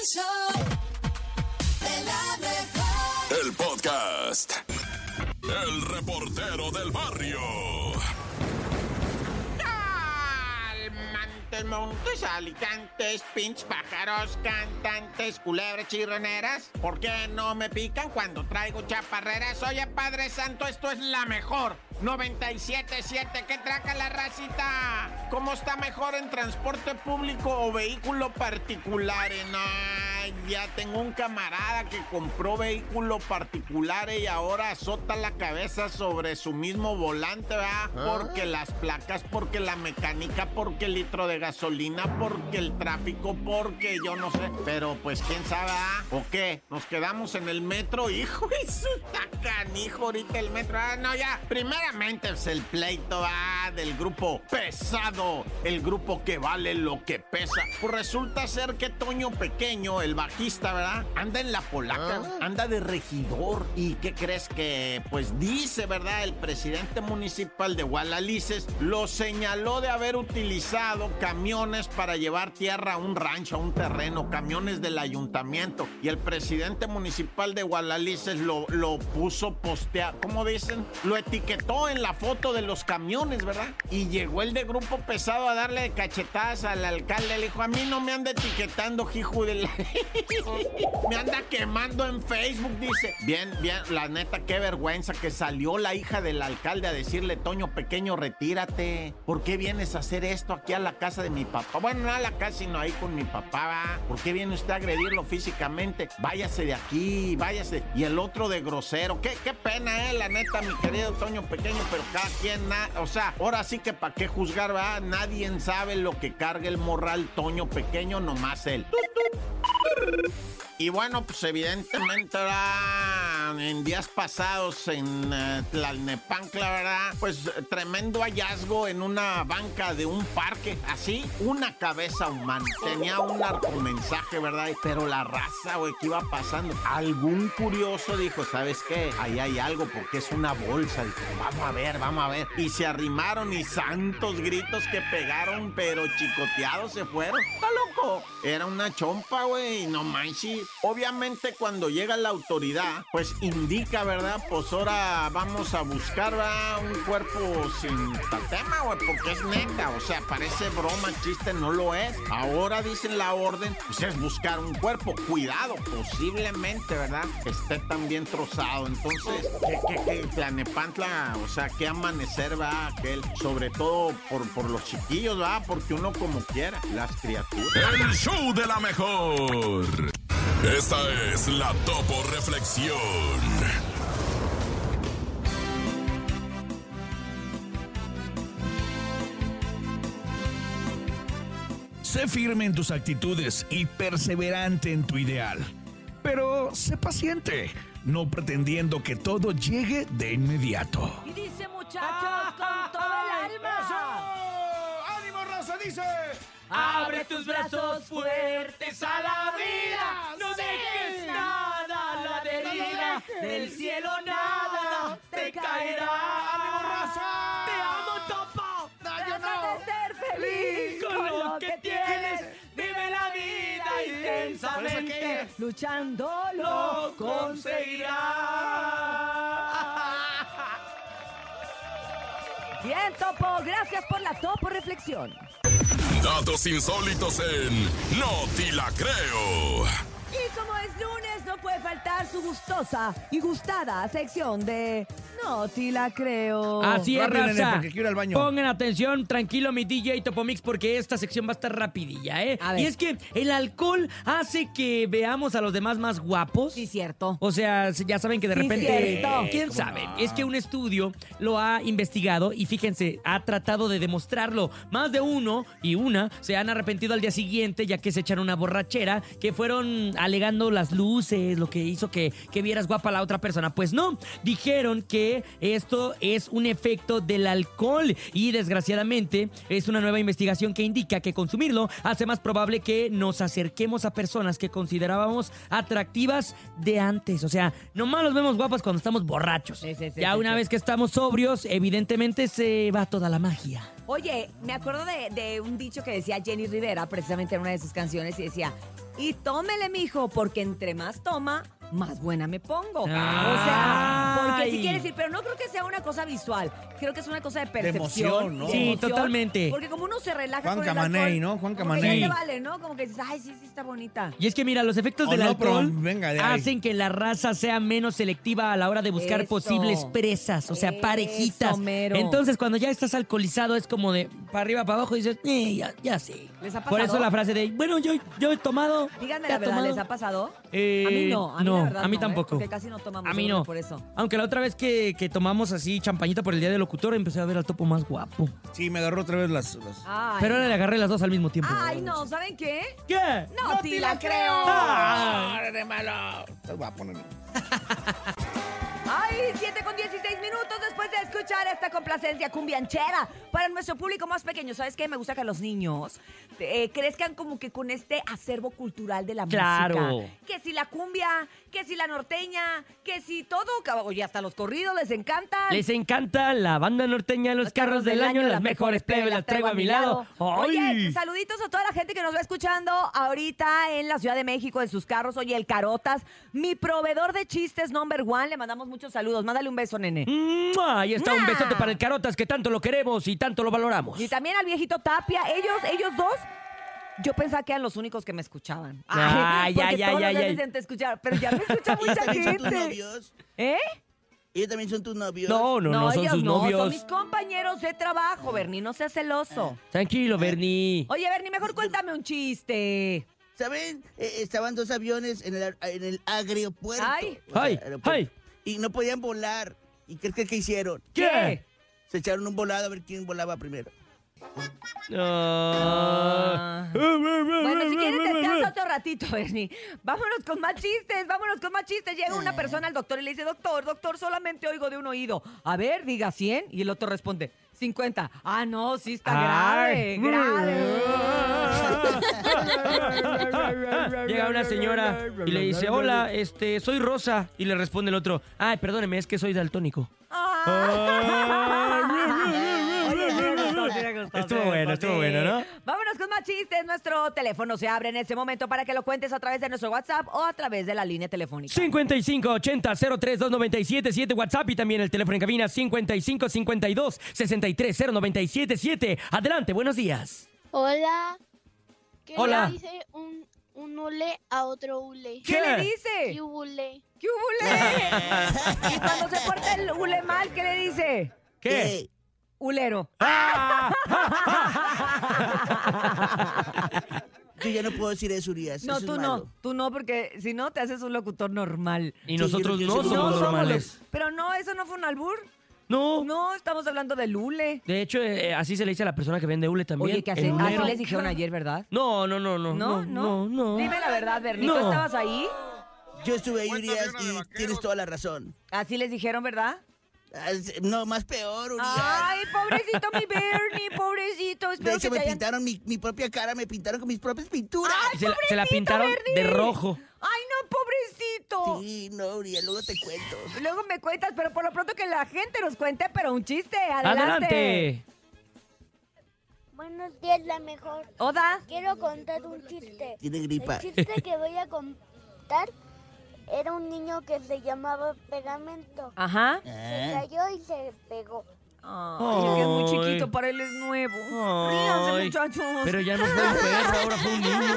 El show de la mejor. El podcast. El reportero del barrio. Montes, montes, alicantes, pinch, pájaros, cantantes, culebras chirroneras. ¿Por qué no me pican cuando traigo chaparreras? Oye, Padre Santo, esto es la mejor. 97.7, ¿qué traca la racita? ¿Cómo está mejor en transporte público o vehículo particular? Ay, ya tengo un camarada que compró vehículo particular y ahora azota la cabeza sobre su mismo volante, ¿verdad? Porque las placas, porque la mecánica, porque el litro de gasolina, porque el tráfico, porque yo no sé. Pero pues quién sabe, ¿ah? ¿O qué? ¿Nos quedamos en el metro? Hijo, eso está canijo ahorita el metro. Ah, no, ya. Es el pleito ah, del grupo pesado. El grupo que vale lo que pesa. Pues resulta ser que Toño Pequeño, el bajista, ¿verdad? Anda en la polaca, anda de regidor. ¿Y qué crees que? Pues dice, ¿verdad? El presidente municipal de Gualalices lo señaló de haber utilizado camiones para llevar tierra a un rancho, a un terreno, camiones del ayuntamiento. Y el presidente municipal de Gualalices lo, lo puso postear, ¿cómo dicen? Lo etiquetó en la foto de los camiones, ¿verdad? Y llegó el de grupo pesado a darle cachetadas al alcalde. Le dijo, a mí no me anda etiquetando, hijo de la... me anda quemando en Facebook, dice. Bien, bien, la neta, qué vergüenza que salió la hija del alcalde a decirle, Toño Pequeño, retírate. ¿Por qué vienes a hacer esto aquí a la casa de mi papá? Bueno, no a la casa, sino ahí con mi papá. ¿Por qué viene usted a agredirlo físicamente? Váyase de aquí, váyase. Y el otro de grosero. Qué, qué pena, eh, la neta, mi querido Toño Pequeño, pero cada quien, o sea, ahora sí que para qué juzgar, ¿verdad? Nadie sabe lo que carga el morral Toño Pequeño, nomás él. Y bueno, pues evidentemente, ¿verdad? en días pasados en eh, Tlalnepantla, ¿verdad? Pues tremendo hallazgo en una banca de un parque, así, una cabeza humana. Tenía un narcomensaje, ¿verdad? Pero la raza, güey, ¿qué iba pasando? Algún curioso dijo, ¿sabes qué? Ahí hay algo porque es una bolsa. Dijo, vamos a ver, vamos a ver. Y se arrimaron y santos gritos que pegaron, pero chicoteados se fueron. ¡Está loco! Era una chompa, güey, no manches. Obviamente cuando llega la autoridad, pues indica, ¿verdad? Pues ahora vamos a buscar ¿verdad? un cuerpo sin tatema, güey, porque es neta. O sea, parece broma, chiste, no lo es. Ahora dicen la orden, pues es buscar un cuerpo. Cuidado, posiblemente, ¿verdad? Esté también trozado. Entonces, ¿qué, qué, qué? Tlanepantla, o sea, qué amanecer va aquel, sobre todo por, por los chiquillos, ¿va? Porque uno como quiera, las criaturas. El show de la mejor. Esta es la Topo Reflexión. Sé firme en tus actitudes y perseverante en tu ideal. Pero sé paciente, no pretendiendo que todo llegue de inmediato. Y dice muchachos con todo el alma. ¡Ánimo, raza! Dice. Abre tus brazos fuertes a la vida. No dejes nada a la deriva. Del cielo nada te caerá. ¡Ánimo, raza! Te amo, Topo. No, yo no. de ser feliz Con lo que tienes. Vive la vida intensamente. Luchando lo conseguirás. Bien, Topo. Gracias por la Topo Reflexión. Datos insólitos en No Te La Creo. Y como es lunes, no puede faltar su gustosa y gustada sección de No te la creo. Así es, Rápido, nene, raza. porque quiero ir al baño. Pongan atención, tranquilo, mi DJ Topomix, porque esta sección va a estar rapidilla, ¿eh? A ver. Y es que el alcohol hace que veamos a los demás más guapos. Sí, cierto. O sea, ya saben que de Sí, repente. cierto. ¿Quién ¿Cómo sabe? no? Es que un estudio lo ha investigado y fíjense, ha tratado de demostrarlo. Más de uno y una se han arrepentido al día siguiente, ya que se echaron una borrachera, que fueron alegando las luces lo que hizo que, que vieras guapa a la otra persona. Pues no, dijeron que esto es un efecto del alcohol y desgraciadamente es una nueva investigación que indica que consumirlo hace más probable que nos acerquemos a personas que considerábamos atractivas de antes. O sea, nomás los vemos guapas cuando estamos borrachos. Sí, sí, sí, ya una vez que estamos sobrios, evidentemente se va toda la magia. Oye, me acuerdo de, de un dicho que decía Jenny Rivera, precisamente en una de sus canciones, y decía, y tómele, mijo, porque entre más toma, más buena me pongo. O sea, porque Ay. sí quiere decir, pero no creo que sea una cosa visual, creo que es una cosa de percepción. emoción, ¿no? de Sí, emoción, totalmente. Porque como uno se relaja Juan con el Camaney, alcohol, ¿no? Juan como que Camaney. ya te vale, ¿no? Como que dices, ay, sí, sí, está bonita. Y es que mira, los efectos O del no, pero alcohol venga de hacen que la raza sea menos selectiva a la hora de buscar Eso. posibles presas, o sea, Eso, parejitas. mero. Entonces, cuando ya estás alcoholizado, es como de para arriba, para abajo, y dices, eh, ya, ya sé. ¿Les ha Por eso pasado? la frase de, bueno, yo, yo he tomado. Díganme ¿te la verdad, tomado?". ¿les ha pasado? Eh, a mí no, a mí no, verdad a mí no, ¿eh? tampoco. Porque casi no tomamos A mí no. por eso. Aunque la otra vez que, que tomamos así champañita por el día del locutor, empecé a ver al topo más guapo. Sí, me agarró otra vez las... las- Ay, Pero ahora le agarré las dos al mismo tiempo. Ay, no, ¿saben qué? ¿Qué? No, te la creo. Ah. de malo! Estás guapo, nene. Ay, 7 con 16 minutos después de escuchar esta complacencia cumbianchera para nuestro público más pequeño. ¿Sabes qué? Me gusta que los niños eh, crezcan como que con este acervo cultural de la Claro. música. Que si la cumbia, que si la norteña, que si todo, oye, hasta los corridos les encantan. Les encanta la banda norteña, los, carros del año, las mejores plebes las traigo a mi lado. Oye, ¡Ay! saluditos a toda la gente que nos va escuchando ahorita en la Ciudad de México, en sus carros. Oye, el Carotas, mi proveedor de chistes number one. Le mandamos muchos saludos. Mándale un beso, nene. ¡Mua! Ahí está un besote para el Carotas que tanto lo queremos y tanto lo valoramos. Y también al viejito Tapia. Ellos, ellos dos. Yo pensaba que eran los únicos que me escuchaban. Ay, ay, ay, ay, ay. te escuchar, pero ya me escucha ¿Ellos mucha son tus gente. novios? ¿Eh? ¿Ellos también son tus novios? No, no, no, son ellos sus no, novios. son mis compañeros de trabajo, Bernie, no seas celoso. Tranquilo, Bernie. Oye, Bernie, mejor cuéntame un chiste. ¿Saben? Eh, estaban dos aviones en el, en el aeropuerto. Ay. O sea, Ay, aeropuerto. ay. Y no podían volar. ¿Y qué crees que hicieron? ¿Qué? Se echaron un volado a ver quién volaba primero. Ah. Bueno, si quieres descansa otro ratito, Bernie. Vámonos con más chistes, vámonos con más chistes. Llega una persona al doctor y le dice, doctor, doctor, solamente oigo de un oído. A ver, diga 100. Y el otro responde, 50. Ah, no, sí está Ay. grave, Llega una señora y le dice, hola, este, soy Rosa. Y le responde el otro, ay, perdóneme, es que soy daltónico. Oye, Estuvo bueno, estuvo bueno, ¿no? Con más chistes. Nuestro teléfono se abre en este momento para que lo cuentes a través de nuestro WhatsApp o a través de la línea telefónica. 5580 032 WhatsApp y también el teléfono en cabina 5552 630977. Adelante, buenos días. Hola. ¿Qué Hola. le dice un, un hule a otro hule? ¿Qué, ¿Qué? le dice? ¿Qué hule? ¿Qué hule? y cuando se porta el hule mal, ¿qué le dice? ¿Qué? ¡Ah! Yo ya no puedo decir eso, Urias. No, eso tú es no, tú no, porque si no te haces un locutor normal. Y Sí, nosotros yo no somos No somos normales. los- Pero no, eso no fue un albur. No. No, estamos hablando del hule. De hecho, eh, así se le dice a la persona que vende hule también. Oye, que así, el así hulero. les dijeron ayer, ¿verdad? No, no, no, no. No, no, no. Dime la verdad, Bernie, ¿tú No. estabas ahí? Yo estuve ahí, Urias, y tienes toda la razón. Así les dijeron, ¿verdad? Ah, No, más peor, Urias. Ay, pobrecito mi Bernie, pobrecito. de Espero hecho, que me hayan... pintaron mi, mi propia cara, me pintaron con mis propias pinturas. Ay, Se la, se la pobrecito, pintaron Bernie. de rojo. Ay, no, pobrecito. Sí, no, Urias, luego te cuento. Luego me cuentas, pero por lo pronto que la gente nos cuente, pero un chiste. Adelante. Adelante. Buenos días, la mejor. Oda. Quiero contar un chiste. Tiene gripa. El chiste que voy a contar era un niño que se llamaba Pegamento. Ajá. Se Ah, cayó y se pegó. Ay, es que es muy chiquito, para él es nuevo. Ríanse, muchachos. Pero ya no fue un perro, ahora fue un niño.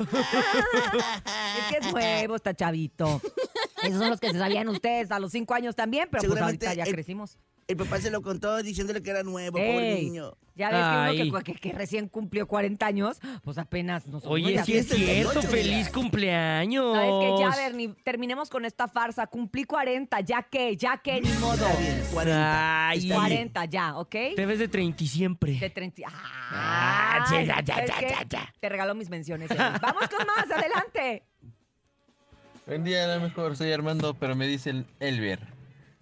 Es que es nuevo, está chavito. Esos son los que se sabían ustedes a los cinco años también, pero pues ahorita ya el- crecimos. El papá se lo contó diciéndole que era nuevo, pobre Ey, niño. Ya ves que uno que, que- que recién cumplió 40 años, pues apenas nos Oye, sí es cierto, feliz cumpleaños. ¿Sabes qué? Ya, Bernie, terminemos con esta farsa. Cumplí 40, ya que, ya que, ni modo. Está bien, 40. Ay, Está bien. 40 ya, ¿ok? Te ves de 30 y siempre. De 30. Ah, sí, ya, ya, ¿sabes ya, ya, ya. Te regalo mis menciones. Vamos con más, adelante. Buen día, a lo mejor soy Armando, pero me dice el Elber.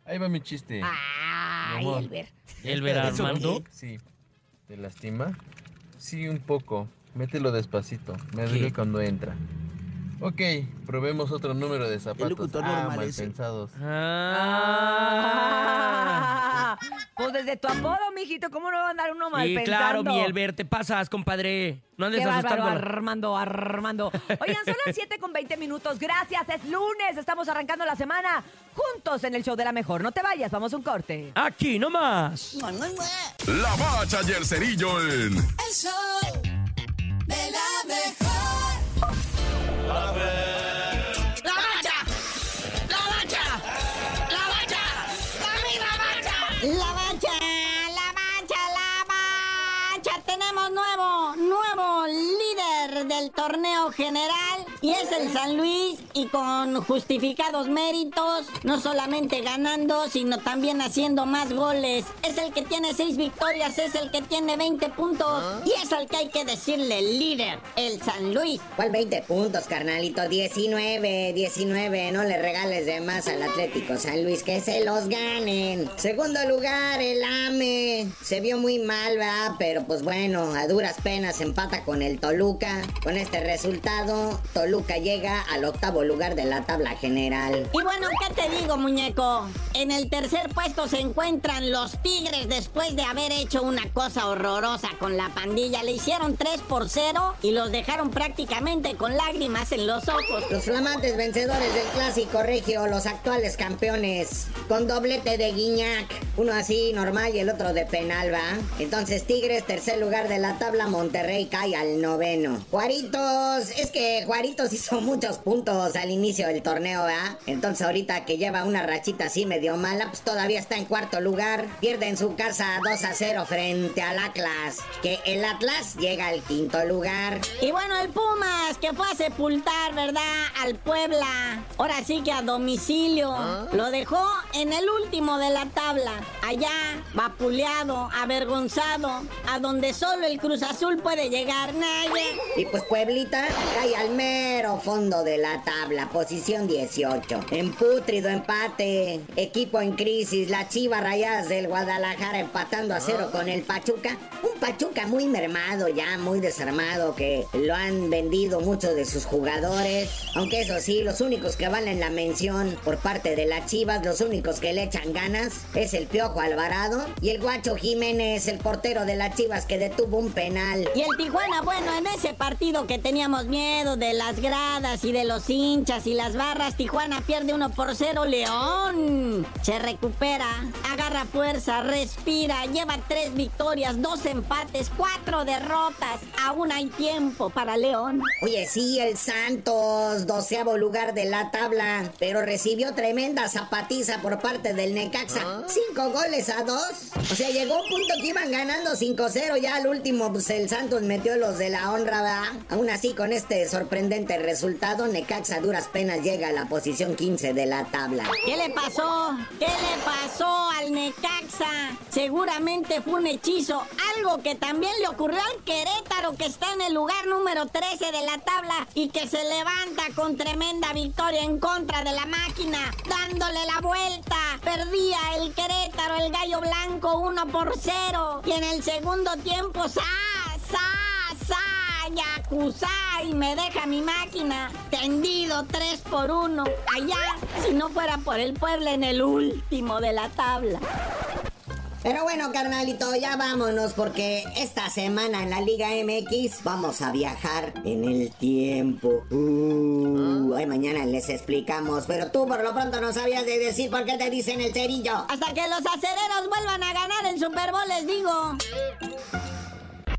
Ahí va mi chiste. Ay, Mi. Elber. ¿Elber ¿Eso Armando? Sí. ¿Te lastima? Sí, un poco. Mételo despacito. Me duele cuando entra. Ok, probemos otro número de zapatos. locutor ah, normal mal ese. pensados. Ah. Ah, pues desde tu apodo, mijito, ¿cómo no va a andar uno mal Sí, pensando? claro, mi Elber, te pasas, compadre. No andes Qué asustando. Armando, Armando. Oigan, son las 7 con 20 minutos. Gracias, es lunes. Estamos arrancando la semana juntos en el show de la mejor. No te vayas, vamos a un corte. Aquí nomás. La bacha y el cerillo en El show de la mejor. ¡La! ¡La bacha! ¡La bacha! ¡La misma bacha! La bacha, la bacha, la bacha. Tenemos nuevo, nuevo líder del torneo general y es el San Luis y con justificados méritos, no solamente ganando, sino también haciendo más goles. Es el que tiene seis victorias, es el que tiene 20 puntos y es al que hay que decirle líder, el San Luis. ¿Cuál 20 puntos, carnalito? 19, 19. No le regales de más al Atlético San Luis, que se los ganen. Segundo lugar, el AME. Se vio muy mal, ¿verdad? Pero pues bueno, a duras penas empata con el Toluca. Con este resultado, Toluca llega al octavo lugar de la tabla general. Y bueno, ¿qué te digo, muñeco? En el tercer puesto se encuentran los Tigres después de haber hecho una cosa horrorosa con la pandilla. Le hicieron 3 por 0 y los dejaron prácticamente con lágrimas en los ojos. Los flamantes vencedores del clásico regio, los actuales campeones, con doblete de Guiñac, uno así normal y el otro de penal, ¿va? Entonces Tigres, tercer lugar de la tabla, Monterrey cae al noveno. Juaritos, es que Juaritos hizo muchos puntos al inicio del torneo, ¿va? Entonces ahorita que lleva una rachita así medio mala, pues todavía está en cuarto lugar, pierde en su casa 2 a 0 frente al Atlas, que el Atlas llega al quinto lugar. Y bueno, el Pumas que fue a sepultar, ¿verdad? Al Puebla. Ahora sí que a domicilio. Lo dejó en el último de la tabla. Allá, vapuleado, avergonzado. A donde solo el Cruz Azul puede llegar. Nadie. Y pues Pueblita cae al mero fondo de la tabla, posición 18. En putrido empate, equipo en crisis, las Chivas Rayadas del Guadalajara empatando a cero con el Pachuca. Un Pachuca muy mermado ya, muy desarmado, que lo han vendido muchos de sus jugadores. Aunque eso sí, los únicos que valen la mención por parte de las Chivas, los únicos que le echan ganas, es el Piojo Alvarado y el Guacho Jiménez, el portero de las Chivas que detuvo un penal. Y el Tijuana, bueno, en ese partido que teníamos miedo de las gradas y de los hinchas y las barras, Tijuana pierde 1 por 0, León. Se recupera, agarra fuerza, respira, lleva tres victorias, dos empates, cuatro derrotas. Aún hay tiempo para León. Oye, sí, el Santos, doceavo lugar de la tabla, pero recibió tremenda zapatiza por parte del Necaxa. Cinco goles a dos. O sea, llegó un punto que iban ganando 5-0. Ya al último, pues el Santos metió los de la honra, ¿verdad? Aún así, con este sorprendente resultado, Necaxa duras penas llega a la posición 15 de la tabla. ¿Qué le pasó? ¿Qué le pasó al Necaxa? Seguramente fue un hechizo. Algo que también le ocurrió al Querétaro, que está en el lugar número 13 de la tabla y que se levanta con tremenda victoria en contra de la máquina, dándole la vuelta. Perdía el Querétaro, el gallo blanco, 1 por 0. Y en el segundo tiempo, ¡sa! ¡sa! ¡Sa! Yakuza y me deja mi máquina tendido 3 por 1 allá si no fuera por el pueblo en el último de la tabla. Pero bueno, carnalito, ya vámonos porque esta semana en la Liga MX vamos a viajar en el tiempo. Uh, ay, mañana les explicamos, pero tú por lo pronto no sabías de decir por qué te dicen el cerillo. Hasta que los acereros vuelvan a ganar el Super Bowl les digo.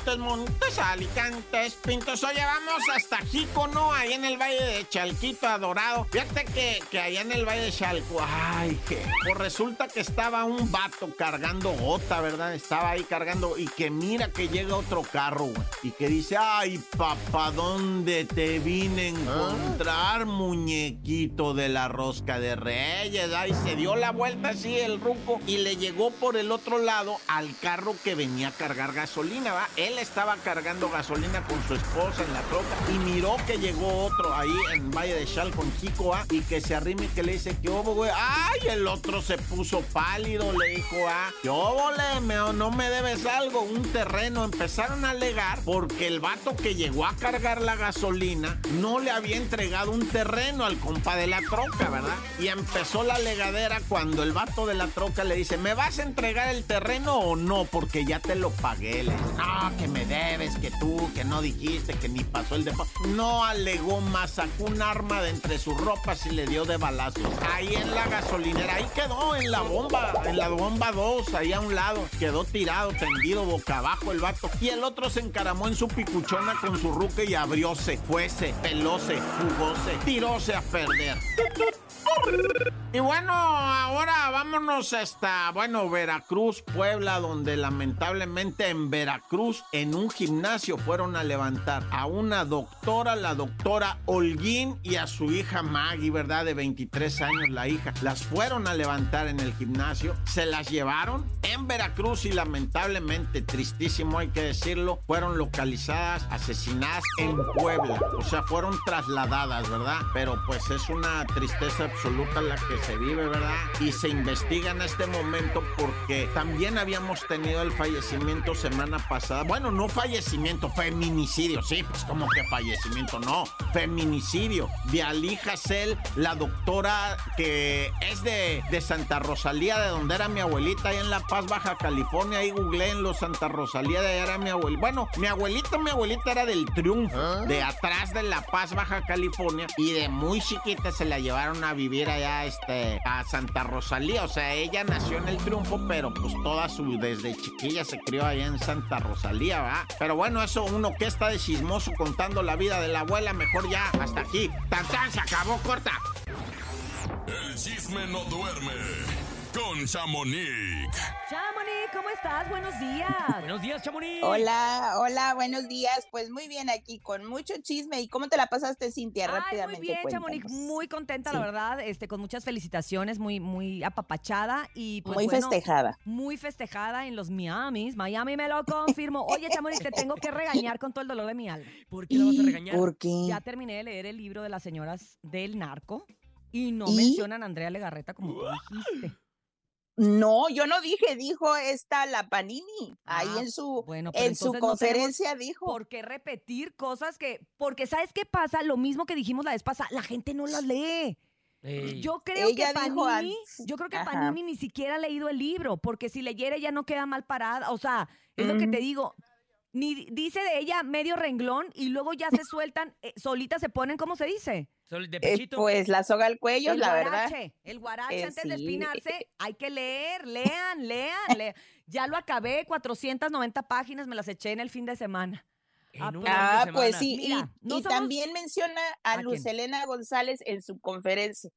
Montes, Montes, Alicantes, Pintos. Oye, vamos hasta Jícono, ahí en el Valle de Chalquito, Adorado. Fíjate que, que allá en el Valle de Chalco, ay, que pues resulta que estaba un vato cargando gota, ¿verdad? Estaba ahí cargando y que mira que llega otro carro, güey. Y que dice, ay, papá, ¿dónde te vine a encontrar, muñequito de la rosca de reyes? Ay, se dio la vuelta así el ruco y le llegó por el otro lado al carro que venía a cargar gasolina, ¿va? Estaba cargando gasolina con su esposa en la troca y miró que llegó otro ahí en Valle de Chal con Chico A y que se arrime y que le dice, ¿qué hubo, güey? ¡Ay! El otro se puso pálido, le dijo A. ¿Qué hubo, le? No me debes algo, un terreno. Empezaron a alegar porque el vato que llegó a cargar la gasolina no le había entregado un terreno al compa de la troca, ¿verdad? Y empezó la legadera cuando el vato de la troca le dice, ¿me vas a entregar el terreno o no? Porque ya te lo pagué. Le no, que me debes, que tú, que no dijiste, que ni pasó el depósito. No alegó más, sacó un arma de entre sus ropas y le dio de balazos. Ahí en la gasolinera, ahí quedó, en la bomba, en la bomba 2, ahí a un lado. Quedó tirado, tendido, boca abajo el vato. Y el otro se encaramó en su picuchona con su ruque y abrióse, fuese, pelóse, jugóse, tiróse a perder. Y bueno, ahora vámonos hasta, bueno, Veracruz, Puebla, donde lamentablemente en Veracruz, en un gimnasio, fueron a levantar a una doctora, la doctora Holguín, y a su hija Maggie, ¿verdad? De 23 años, la hija. Las fueron a levantar en el gimnasio, se las llevaron en Veracruz y lamentablemente, tristísimo hay que decirlo, fueron localizadas, asesinadas en Puebla. O sea, fueron trasladadas, ¿verdad? Pero pues es una tristeza absoluta la que se vive, ¿verdad? Y se investiga en este momento porque también habíamos tenido el fallecimiento semana pasada. Bueno, no fallecimiento, feminicidio, sí, pues como que fallecimiento, no, feminicidio. De Ali Hassel, la doctora que es de, de Santa Rosalía, de donde era mi abuelita, ahí en La Paz, Baja California. Ahí googleé en los Santa Rosalía, de allá era mi abuelita. Bueno, mi abuelita, mi abuelita era del Triunfo, de atrás de La Paz, Baja California. Y de muy chiquita se la llevaron a vivir allá este, a Santa Rosalía. O sea, ella nació en el Triunfo, pero pues toda su, desde chiquilla se crió allá en Santa Rosalía, ¿va? Pero bueno, eso uno que está de chismoso contando la vida de la abuela, mejor ya, hasta aquí. Tan tan, se acabó, corta. El chisme no duerme con Chamonix. Chamonix, ¿cómo estás? Buenos días. Buenos días, Chamonix. Hola, hola, buenos días. Pues muy bien aquí, con mucho chisme. ¿Y cómo te la pasaste, Cintia? Ay, Rápidamente. muy bien, Chamonix, muy contenta, Sí. la verdad, este, con muchas felicitaciones, muy, muy apapachada y pues, Muy bueno, festejada. Muy festejada en los Miamis. Miami me lo confirmó. Oye, Chamonix, te tengo que regañar con todo el dolor de mi alma. ¿Por qué la vas a regañar? ¿Por qué? Ya terminé de leer el libro de las señoras del narco y no ¿Y? mencionan a Andrea Legarreta como tú dijiste. No, yo no dije, dijo esta la Panini. Ahí Ah, en su, bueno, en su no conferencia dijo. ¿Por qué repetir cosas que.? Porque, ¿sabes qué pasa? Lo mismo que dijimos la vez pasada, la gente no las lee. Ey. Yo creo Ella que Panini, yo creo que Ajá. Panini ni siquiera ha leído el libro, porque si leyera ya no queda mal parada. O sea, es lo que te digo. Ni di- dice de ella medio renglón y luego ya se sueltan, eh, solitas se ponen, ¿cómo se dice? Eh, pues la soga al cuello, el la guarache, verdad. el guarache Eh, antes de espinarse, hay que leer, lean, lean, lean. Ya lo acabé, 490 páginas, me las eché en el fin de semana. Ah, pues- Ah, pues sí. Mira, y no y somos- también menciona a, ¿A quién? Luz Elena González en su conferencia.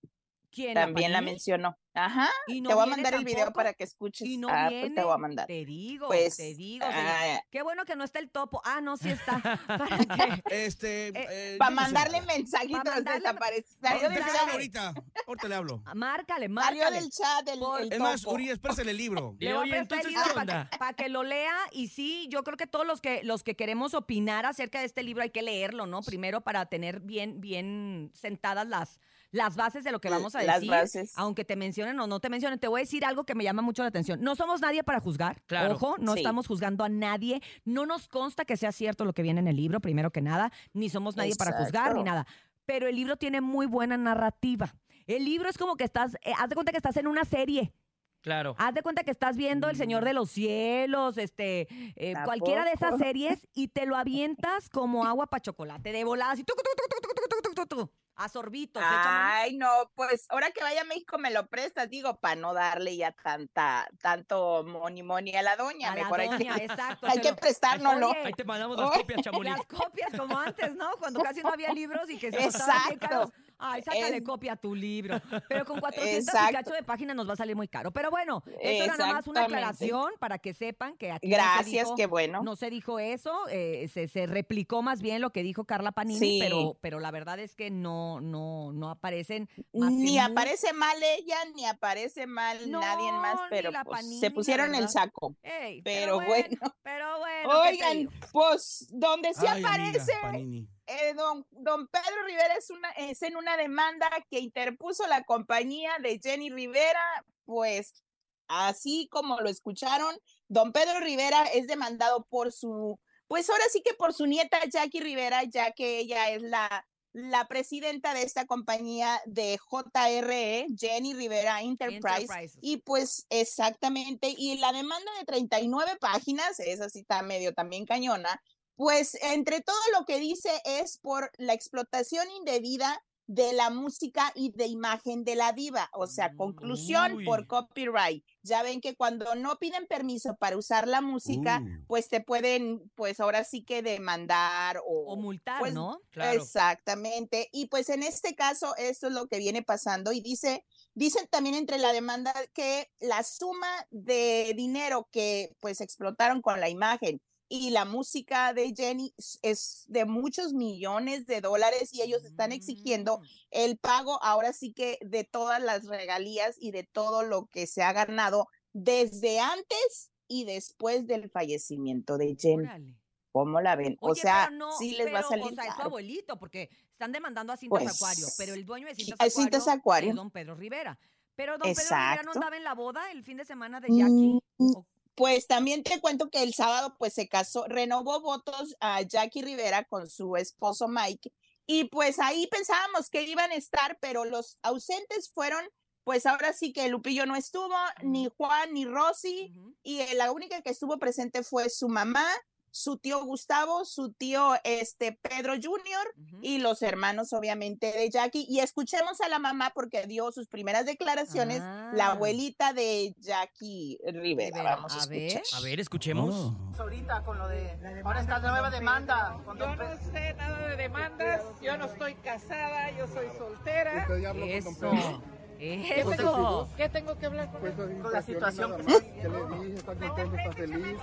¿Quién? También la mencionó. Ajá. Y no te voy a mandar el video para que escuches. Y no ah, viene. pues te voy a mandar. Te digo, Pues, te digo. señor. ah, Qué bueno que no está el topo. Ah, no, sí está. ¿Para qué? Este. Eh, eh, Para yo no sé. mandarle mensajitos desaparecidos. Salió del chat. ahorita. Ahorita le hablo. Márcale, Salió márcale. del chat el, Por- el Es más. Uri, espérate el libro. Le voy oye, a prestar el entonces, libro ¿qué para onda? que, pa' que lo lea y sí, yo creo que todos los que los que queremos opinar acerca de este libro hay que leerlo, ¿no? Primero para tener bien bien sentadas las las bases de lo que vamos a Las decir, bases. aunque te mencionen o no te mencionen. Te voy a decir algo que me llama mucho la atención. No somos nadie para juzgar. Claro. Ojo, no Sí. estamos juzgando a nadie. No nos consta que sea cierto lo que viene en el libro, primero que nada, ni somos nadie para juzgar ni nada. Pero el libro tiene muy buena narrativa. El libro es como que estás, eh, haz de cuenta que estás en una serie. Claro. Haz de cuenta que estás viendo El Señor de los Cielos, este, eh, ¿A cualquiera de esas series y te lo avientas como agua para chocolate, de volada, así, tucu, tucu, tucu, tucu, a sorbitos. échame. Ay, no, pues ahora que vaya a México me lo prestas, digo, para no darle ya tanta, tanto moni moni a la doña. A la Mejor hay doña, que, exacto, hay que lo- prestárnoslo. Oye, Ahí te mandamos las Oye, copias, Chamonix. Las copias como antes, ¿no? Cuando casi no había libros y que se costaban bien Exacto. caros. Ay, sácale Es- copia a tu libro. Pero con 400 y Exacto. cacho de páginas nos va a salir muy caro. Pero bueno, eso era nada más una aclaración para que sepan que aquí no se Gracias, dijo- qué bueno. No se dijo eso, eh, se, se replicó más bien lo que dijo Carla Panini, Sí. pero, pero la verdad es que no, no, no aparecen más Ni muy- aparece mal ella, ni aparece mal No, nadie más, ni pero pues, Panini, se pusieron el saco. Ey, Pero bueno. Pero bueno, Oigan, pues donde sí Ay, amiga, aparece Panini. Eh, don, don Pedro Rivera es, una, es en una demanda que interpuso la compañía de Jenny Rivera, pues así como lo escucharon, don Pedro Rivera es demandado por su, pues ahora sí que por su nieta Jackie Rivera, ya que ella es la, la presidenta de esta compañía de JRE, Jenny Rivera Enterprise, y pues exactamente, y la demanda de 39 páginas, esa sí está medio también cañona, pues entre todo lo que dice es por la explotación indebida de la música y de imagen de la diva. O sea, conclusión Uy. por copyright. Ya ven que cuando no piden permiso para usar la música, pues te pueden, pues ahora sí que demandar o, O multar, pues, ¿no? Exactamente. Y pues en este caso, esto es lo que viene pasando. Y dice, dicen también entre la demanda que la suma de dinero que pues explotaron con la imagen y la música de Jenny es- de muchos millones de dólares y ellos están exigiendo el pago ahora sí que de todas las regalías y de todo lo que se ha ganado desde antes y después del fallecimiento de Jenny. Órale. ¿Cómo la ven? o Oye, sea, pero no, sí les va a pero, salir O sea, es su abuelito, porque están demandando a Cintas Pues, Acuario, pero el dueño de Cintas Acuario, Cintas Acuario. es don Pedro Rivera. Pero don Pedro Rivera no Exacto. andaba en la boda el fin de semana de Jackie. Mm, Pues también te cuento que el sábado pues se casó, renovó votos a Jackie Rivera con su esposo Mike y pues ahí pensábamos que iban a estar, pero los ausentes fueron pues ahora sí que Lupillo no estuvo, ni Juan ni Rosy y la única que estuvo presente fue su mamá, su tío Gustavo, su tío este Pedro Jr. y los hermanos obviamente de Jackie y escuchemos a la mamá porque dio sus primeras declaraciones la Ah. abuelita de Jackie Rivera. Vamos a, escuchar. A ver, escuchemos. ahorita con lo de ahora está la nueva demanda Yo no sé nada de demandas, yo no estoy casada, yo soy soltera. ¿Usted ya habló con don Eso. ¿Qué Eso. tengo, ¿Qué tengo que hablar con Pues él? con la situación que ¿Qué le dije? ¿Está contento? ¿Está feliz?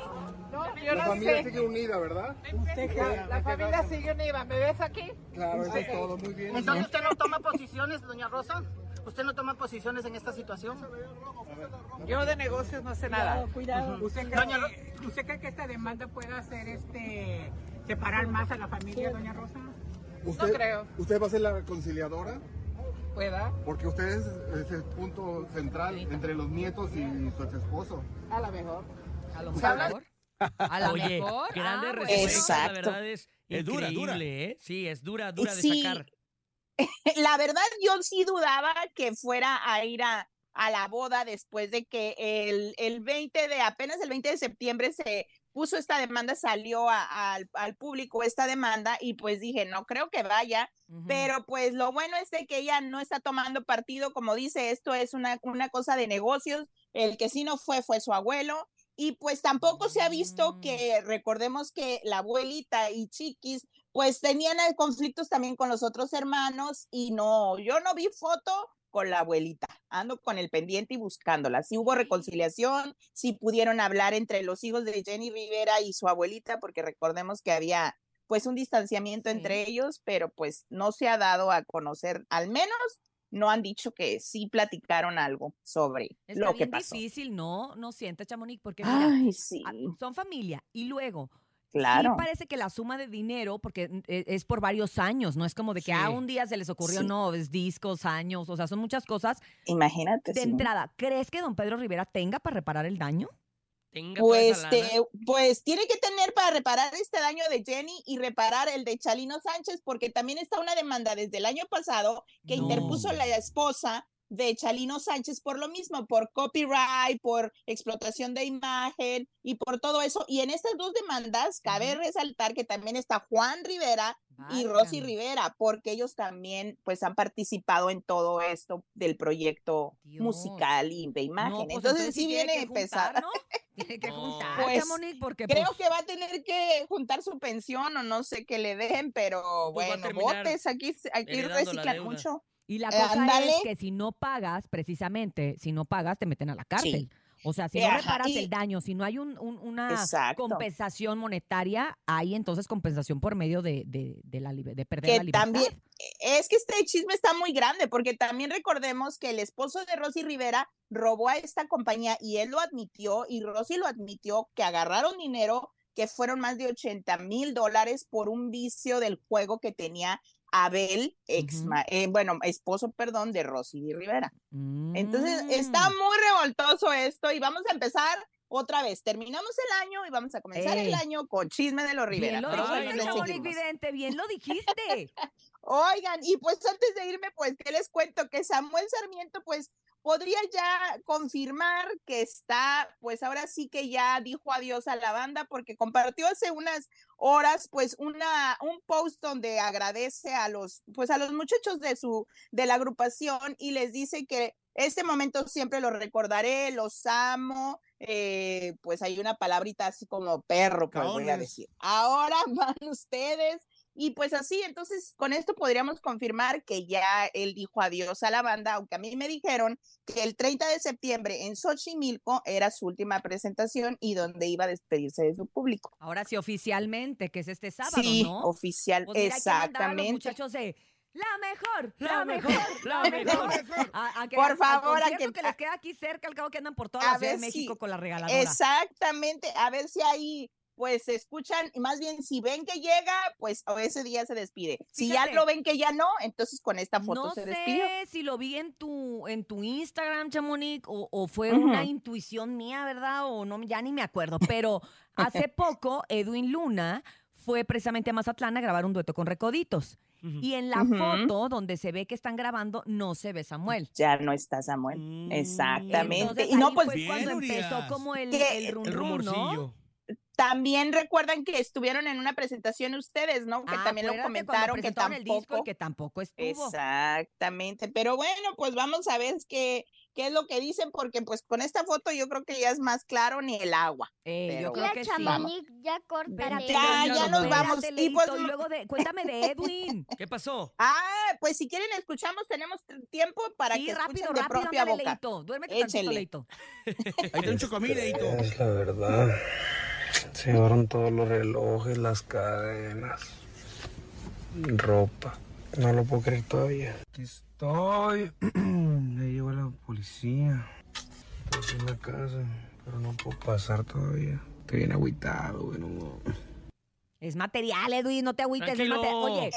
No, yo la no familia sé. sigue unida, ¿verdad? ¿Usted La, la familia sigue unida, ¿me ves aquí? Claro, eso es todo, muy bien. Entonces, ¿usted no toma posiciones, doña Rosa? ¿Usted no toma posiciones en esta situación? Yo de negocios no sé nada. Ujú. ¿Usted cree, Doña que, ¿Usted cree que esta demanda pueda hacer este separar más a la familia, doña Rosa? ¿Usted, No creo. ¿Usted va a ser la reconciliadora? ¿Pueda? Porque usted es, es el punto central entre los nietos y su ex esposo. A lo mejor. A lo mejor. A lo Oye, mejor. grande Ah, respuesta, la Exacto. verdad es Es dura, increíble, dura. ¿eh? Sí, es dura, dura de Sí. sacar. La verdad, yo sí dudaba que fuera a ir a, a la boda después de que el, el 20 de, apenas el 20 de septiembre se puso esta demanda, salió a- al, al público esta demanda y pues dije, no creo que vaya, pero pues lo bueno es de que ella no está tomando partido, como dice, esto es una, una cosa de negocios, el que sí no fue fue su abuelo. Y pues tampoco se ha visto que, recordemos que la abuelita y Chiquis, pues tenían eh, conflictos también con los otros hermanos y no, yo no vi foto con la abuelita, ando con el pendiente y buscándola. Si hubo reconciliación, si pudieron hablar entre los hijos de Jenny Rivera y su abuelita, porque recordemos que había pues un distanciamiento entre ellos, pero pues no se ha dado a conocer, al menos no han dicho que sí platicaron algo sobre Está lo que bien pasó. difícil, ¿no? No siente, Chamonix, porque mira, Ay, sí. son familia. Y luego, Claro. sí parece que la suma de dinero, porque mm, e- es por varios años, no es como de que, ah, Sí. un día se les ocurrió, Sí. no, es discos, años, o sea, son muchas cosas. Imagínate. De sí. entrada, ¿crees que don Pedro Rivera tenga para reparar el daño? Tenga Pues, te- pues tiene que tener para reparar este daño de Jenny y reparar el de Chalino Sánchez, porque también está una demanda desde el año pasado que No. interpuso la esposa de Chalino Sánchez por lo mismo, por copyright, por explotación de imagen y por todo eso. Y en estas dos demandas cabe resaltar que también está Juan Rivera y Rosy. Rivera, porque ellos también pues han participado en todo esto del proyecto Dios. musical y de imagen. No, pues, entonces, sí tiene viene pesado. ¿no? Tiene que juntar, Pues, Chamonix, porque Creo pues, que va a tener que juntar su pensión o no sé qué le den, pero Pues bueno, botes, aquí, aquí reciclan mucho. Y la Eh, cosa es que si no pagas, precisamente, si no pagas, te meten a la cárcel. O sea, si Eh, no reparas y- el daño, si no hay un- un- una Exacto. compensación monetaria, hay entonces compensación por medio de, de, de la, de perder la que libertad. también es que este chisme está muy grande porque también recordemos que el esposo de Rosy Rivera robó a esta compañía y él lo admitió y Rosy lo admitió que agarraron dinero que fueron más de 80 mil dólares por un vicio del juego que tenía Abel, ex, eh, bueno, esposo, perdón, de Rosy Di Rivera. Entonces, está Mm. muy revoltoso esto y vamos a empezar otra vez. Terminamos el año y vamos a comenzar Ey. el año con chisme de los Rivera. Bien lo dijiste. Vidente, bien lo dijiste. Oigan, y pues antes de irme, pues, ¿qué les cuento? Que Samuel Sarmiento, pues, podría ya confirmar que está, pues ahora sí que ya dijo adiós a la banda, porque compartió hace unas horas, pues, una, un post donde agradece a los, pues, a los muchachos de su, de la agrupación y les dice que este momento siempre lo recordaré, los amo, eh, pues hay una palabrita así como perro, pues voy a decir. Ahora van ustedes. Y pues así, entonces con esto podríamos confirmar que ya él dijo adiós a la banda, aunque a mí me dijeron que el 30 de septiembre en Xochimilco era su última presentación y donde iba a despedirse de su público. Ahora sí, oficialmente, que es este sábado, Sí, ¿no? oficial, Pues mira, a los exactamente. muchachos de la mejor, la, La mejor, mejor, la mejor. mejor. A- a que- Por favor, a que- que les queda aquí cerca, al cabo que andan por toda A la Ciudad de ver si- México con la regaladora. Exactamente, a ver si ahí pues se escuchan, y más bien si ven que llega, pues ese día se despide. Si ya lo ven que ya no, entonces con esta foto No se sé despidió. si lo vi en tu, en tu Instagram, Chamonix, o, o fue una intuición mía, ¿verdad? O no, ya ni me acuerdo. Pero hace poco, Edwin Luna fue precisamente a Mazatlán a grabar un dueto con Recoditos. Y en la foto donde se ve que están grabando, no se ve Samuel. Ya no está Samuel. Exactamente. Entonces, y no, pues fue cuando empezó como el, el run run, ¿no? También recuerdan que estuvieron en una presentación ustedes, ¿no? Que Ah, también lo comentaron que presentaron el disco y tampoco. que tampoco estuvo. Exactamente. Pero bueno, pues vamos a ver qué, qué es lo que dicen, porque pues con esta foto yo creo que ya es más claro ni el agua. Pero yo creo bueno, que sí. ya córtale. Ya, ya nos vamos. Y pues, y luego de, cuéntame de Edwin. ¿Qué pasó? Ah, pues si quieren escuchamos, tenemos tiempo para Sí, que rápido, escuchen de rápido, propia ándale, boca. Leito. Duérmete tantito. Leito. Ahí está un chocomil, Leito. Es la verdad. Se llevaron todos los relojes, las cadenas, ropa. No lo puedo creer todavía. Aquí estoy. Ya llegó la policía. Estoy en la casa, pero no puedo pasar todavía. Estoy bien agüitado, güey. no- Es material, Edwin, no te agüites. Es Tranquilo. mate- Oye, Es-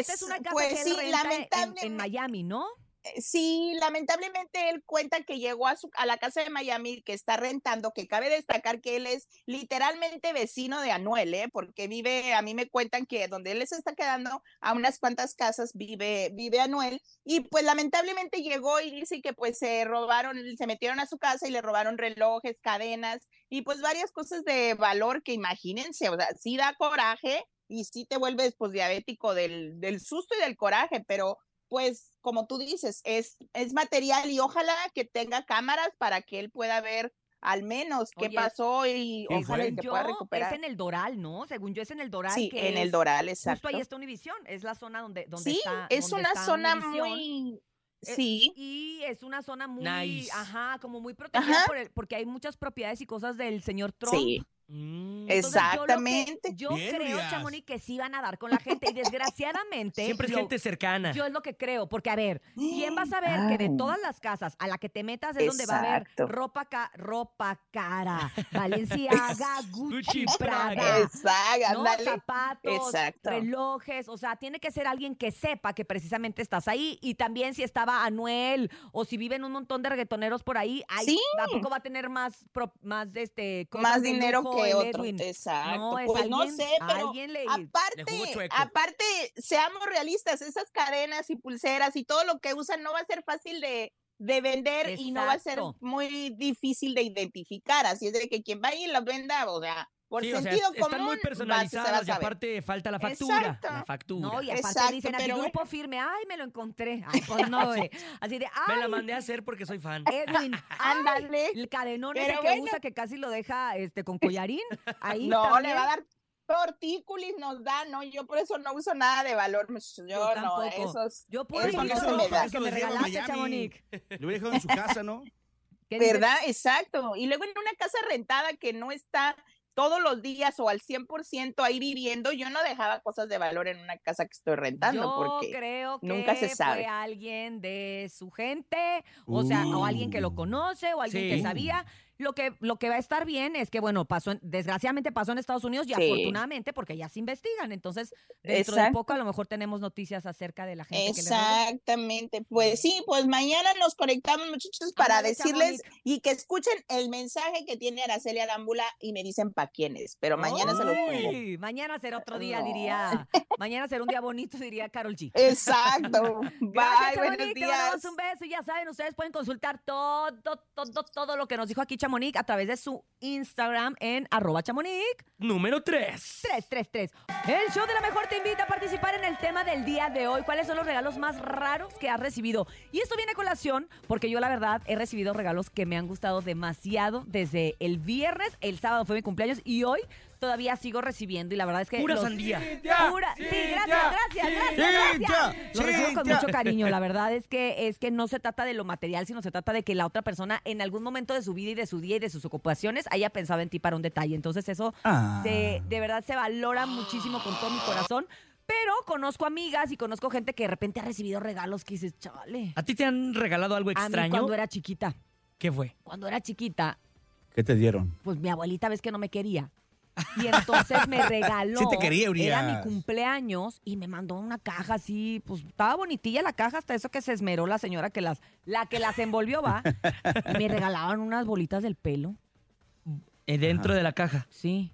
esta es una casa pues que él sí, renta en- en, lamentablemente- en Miami, ¿no? Eh, Sí, lamentablemente él cuenta que llegó a, su, a la casa de Miami que está rentando, que cabe destacar que él es literalmente vecino de Anuel, ¿eh? porque vive, a mí me cuentan que donde él se está quedando, a unas cuantas casas vive, vive Anuel, y pues lamentablemente llegó y dice que pues se robaron, se metieron a su casa y le robaron relojes, cadenas, y pues varias cosas de valor que imagínense, o sea, sí da coraje y sí te vuelves pues diabético del, del susto y del coraje, pero pues como tú dices, es, es material y ojalá que tenga cámaras para que él pueda ver al menos qué Oye, pasó y ojalá Según que yo, pueda recuperar. Es en el Doral, ¿no? Según yo es en el Doral. Sí, que en el es- Doral, Justo exacto. ahí está Univisión, es la zona donde, donde Sí, está. es donde una está zona muy... Eh, Sí. Y es una zona muy, Nice. ajá, como muy protegida por el- porque hay muchas propiedades y cosas del señor Trump. Sí. Entonces, yo lo que- Exactamente. Yo, Bien, creo, Urias. Chamonix, que sí van a dar con la gente. Y desgraciadamente. Siempre es yo- gente cercana. Yo es lo que creo, porque a ver, ¿quién va a saber que de todas las casas a la que te metas es donde va a haber ropa, ca- ropa cara, Valenciaga, Gucci, Gucci, Prada. Exacto, ¿no? zapatos, Exacto. relojes, o sea, tiene que ser alguien que sepa que precisamente estás ahí y también si estaba Anuel o si viven un montón de reggaetoneros por ahí, ahí Sí. tampoco va a tener más pro- más este cosas más dinero que otro. Edwin. Exacto. No, es pues no sé, pero le- aparte, aparte, seamos realistas, esas cadenas y pulseras y todo lo que usan no va a ser fácil de, de vender y no va a ser muy difícil de identificar. Así es de que quien vaya y las venda, o sea, por Sí, o sea, sentido están común, muy personalizadas y aparte falta la factura. Exacto. La factura. No, y aparte Exacto, dicen aquí pero grupo firme, ay, me lo encontré. Ay, pues no, güey. Así de, Me ay, la mandé a hacer porque soy fan. Edwin, Ándale. el cadenón ese que bueno. usa que casi lo deja este con collarín. Ahí No, también. le va a dar tortícolis, nos da, ¿no? Yo por eso no uso nada de valor, muchachos. Yo, Yo no, tampoco. esos, Yo por eso eso no se me da. que me regalaste. Chamonix. Lo hubiera dejado en su casa, ¿no? ¿Verdad? Exacto. Y luego en una casa rentada que no está todos los días o al 100% ahí viviendo, yo no dejaba cosas de valor en una casa que estoy rentando Yo porque creo que nunca se sabe. fue alguien de su gente, o sea, o alguien que lo Uh. conoce, o alguien que sabía Lo que, lo que va a estar bien es que, bueno, pasó, en- desgraciadamente pasó en Estados Unidos y Sí. afortunadamente porque ya se investigan. Entonces, dentro de Exacto. poco a lo mejor tenemos noticias acerca de la gente que le. Exactamente, pues sí, pues mañana nos conectamos muchachos para decirles y que escuchen el mensaje que tiene Araceli Arámbula y me dicen para quién es, pero mañana se los pongo. Mañana será otro día, No. diría. Mañana será un día bonito, diría Carol G. Exacto. Gracias, Bye, buenos te mandamos días. un beso y ya saben, ustedes pueden consultar todo, todo, todo lo que nos dijo aquí Chamonix a través de su Instagram en arroba chamonix. Número 3. 333. El show de la mejor te invita a participar en el tema del día de hoy. ¿Cuáles son los regalos más raros que has recibido? Y esto viene a colación porque yo la verdad he recibido regalos que me han gustado demasiado desde el viernes, el sábado fue mi cumpleaños y hoy todavía sigo recibiendo y la verdad es que Pura los- sandía. Pura- sí, gracias, gracias, gracias, gracias. Lo recibo con mucho cariño. La verdad es que es que no se trata de lo material, sino se trata de que la otra persona en algún momento de su vida y de su día y de sus ocupaciones haya pensado en ti para un detalle. Entonces eso Ah. se- de verdad se valora muchísimo con todo mi corazón. Pero conozco amigas y conozco gente que de repente ha recibido regalos que dices, chale. ¿A ti te han regalado algo A mí extraño? cuando era chiquita, ¿Qué fue? cuando era chiquita, ¿Qué te dieron? pues mi abuelita ves que no me quería. Y entonces me regaló. Sí te quería, Urias. Era mi cumpleaños y me mandó una caja así, pues estaba bonitilla la caja, hasta eso que se esmeró la señora que las, la que las envolvió, va. Y me regalaban unas bolitas del pelo. Eh, dentro de la caja. Sí.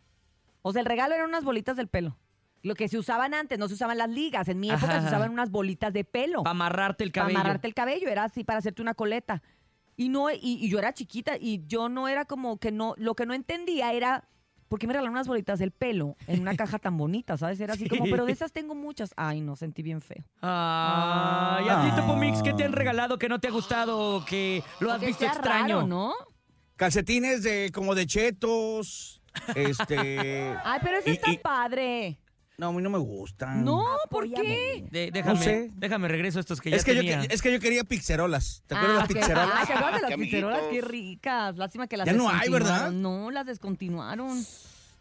O sea, el regalo eran unas bolitas del pelo. Lo que se usaban antes, no se usaban las ligas. En mi época Ajá. se usaban unas bolitas de pelo. Para amarrarte el Para cabello. amarrarte el cabello, era así para hacerte una coleta. Y no, y, y yo era chiquita y yo no era como que no, lo que no entendía era ¿por qué me regalaron unas bolitas del pelo en una caja tan bonita? ¿Sabes? Era así como, pero de esas tengo muchas. Ay, no, sentí bien feo. Ah, y a ti, Topo Mix, ¿qué te han regalado que no te ha gustado o que lo has Que visto sea extraño? raro, ¿no? Calcetines de como de chetos. Este. Ay, pero eso y- está y- padre. No, a mí no me gustan. No, ¿por qué? De- déjame, sé. déjame regreso a estos que ya es que, yo, tenía. que- es que yo quería pizzerolas. ¿Te acuerdas de Ah, las pizzerolas? Ah, ¿te acuerdas de las Qué pizzerolas? Qué amiguitos. ricas. Lástima que las Ya no hay, descontinuaron. ¿verdad? No, las descontinuaron.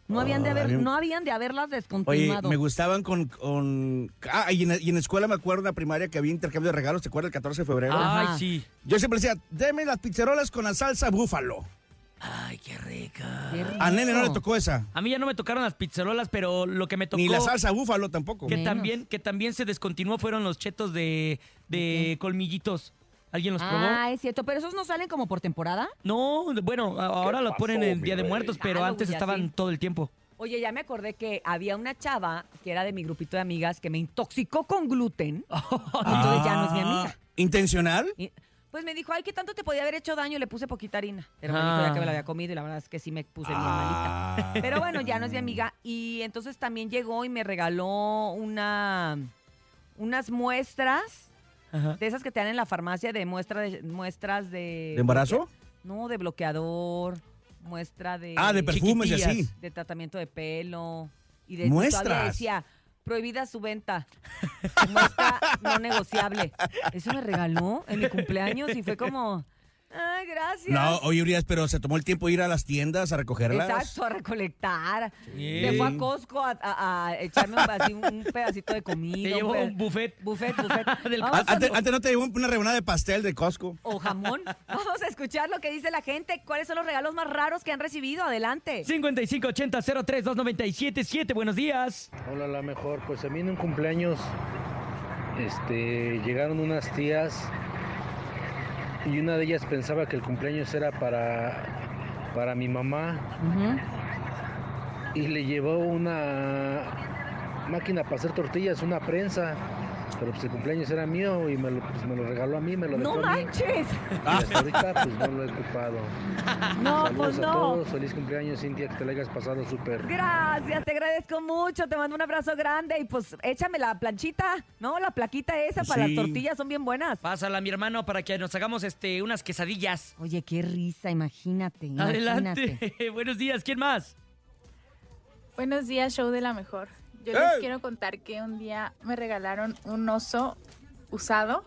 No habían de haber, no habían de haberlas Oye, descontinuado. me gustaban con... con... Ah, y en, y en escuela me acuerdo en la primaria que había intercambio de regalos, ¿te acuerdas? El 14 de febrero. Ay, sí. Yo siempre decía, deme las pizzerolas con la salsa búfalo. Ay, qué rica. A Nene no le tocó esa. A mí ya no me tocaron las pizzerolas, pero lo que me tocó... Ni la salsa búfalo tampoco. Que también, que también se descontinuó fueron los chetos de, de colmillitos. ¿Alguien los probó? Ah, es cierto, pero esos no salen como por temporada. No, bueno, a- ahora lo ponen en Día de Muertos, pero antes ya estaban sí. todo el tiempo. Oye, ya me acordé que había una chava que era de mi grupito de amigas que me intoxicó con gluten. Entonces ya no es mi amiga. ¿Intencional? Y- pues me dijo, ay, ¿qué tanto te podía haber hecho daño? Le puse poquita harina. Pero me dijo ya que me la había comido y la verdad es que sí me puse bien malita. Pero bueno, ya no es mi amiga. Y entonces también llegó y me regaló una unas muestras de esas que te dan en la farmacia de, muestra de muestras de... ¿De embarazo? No, de bloqueador, muestra de... Ah, de perfumes y así. De tratamiento de pelo. Y de Muestras. decía, prohibida su venta. Muestra no negociable. Eso me regaló en mi cumpleaños y fue como... Ay, gracias. No, oye, Urias, pero se tomó el tiempo de ir a las tiendas a recogerlas. Exacto, a recolectar. Sí. Fue a Costco a, a- a echarme un, así, un pedacito de comida. Te llevó un buffet. Buffet, buffet. Del Vamos a- Antes, antes no te llevó una rebanada de pastel de Costco. o jamón. Vamos a escuchar lo que dice la gente. ¿Cuáles son los regalos más raros que han recibido? Adelante. 5580-032977. Buenos días. Hola, la mejor. Pues a mí en un cumpleaños este, llegaron unas tías y una de ellas pensaba que el cumpleaños era para, para mi mamá y le llevó una máquina para hacer tortillas, una prensa. Pero pues el cumpleaños era mío y me lo, pues, me lo regaló a mí, me lo ¡No a mí. manches! Y hasta ahorita pues no lo he ocupado. No, Saludos pues a no. todos, feliz cumpleaños Cintia, que te la hayas pasado súper. Gracias, te agradezco mucho. Te mando un abrazo grande y pues échame la planchita, ¿no? La plaquita esa para Sí. las tortillas son bien buenas. Pásala, mi hermano, para que nos hagamos este unas quesadillas. Oye, qué risa, imagínate. Adelante. imagínate. Buenos días, ¿quién más? Buenos días, show de la mejor. Yo les quiero contar que un día me regalaron un oso usado,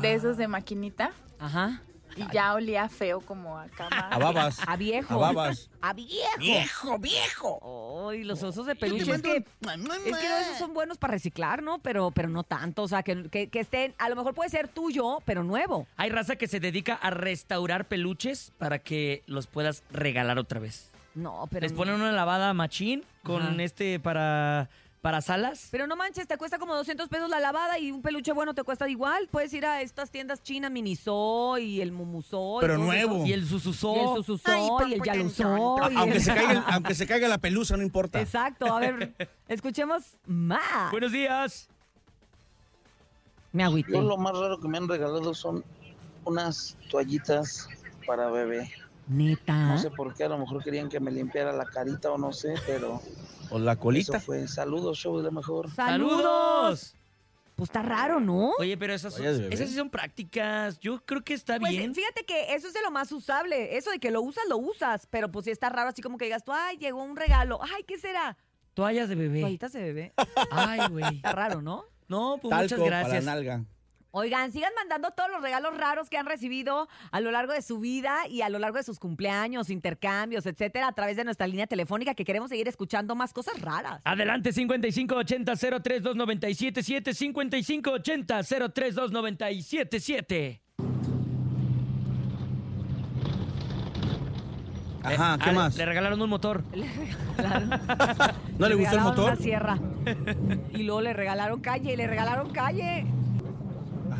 de esos de maquinita. Ajá. Y ya olía feo como a cama. A babas. A viejo. A babas. A viejo. Viejo, viejo. Ay, los osos de peluche. Es que, es que esos son buenos para reciclar, ¿no? Pero, pero no tanto. O sea, que, que, que estén. A lo mejor puede ser tuyo, pero nuevo. Hay raza que se dedica a restaurar peluches para que los puedas regalar otra vez. No, pero. Les no. ponen una lavada machín con Ajá. este para, para salas. Pero no manches, te cuesta como 200 pesos la lavada y un peluche bueno te cuesta igual. Puedes ir a estas tiendas chinas, Miniso y el Mumusó. y Pero nuevo. Y el Susuzó. Y el Susuzó y el Yalusó. y Aunque el- se, caiga, el- aunque se caiga la pelusa, no importa. Exacto, a ver, escuchemos más. Buenos días. Me agüité. Yo lo más raro que me han regalado son unas toallitas para bebé. Neta. No sé por qué, a lo mejor querían que me limpiara la carita o no sé, pero O la colita. eso fue. Saludos, show de la mejor. ¡Saludos! Pues está raro, ¿no? Oye, pero esas, esas sí son prácticas. Yo creo que está Pues bien. fíjate que eso es de lo más usable. Eso de que lo usas, lo usas. Pero pues sí está raro, así como que digas tú, ay, llegó un regalo. Ay, ¿qué será? Toallas de bebé. Toallitas de bebé. Ay, güey. Está raro, ¿no? No, pues muchas Talco para la gracias. nalga. Oigan, sigan mandando todos los regalos raros que han recibido a lo largo de su vida y a lo largo de sus cumpleaños, intercambios, etcétera, a través de nuestra línea telefónica que queremos seguir escuchando más cosas raras. Adelante, 5580-032977, 5580-032977. Ajá, ¿qué Ah, le- más? Le regalaron un motor. ¿No le gustó el regalaron motor? Una sierra. Y luego le regalaron calle, le regalaron calle.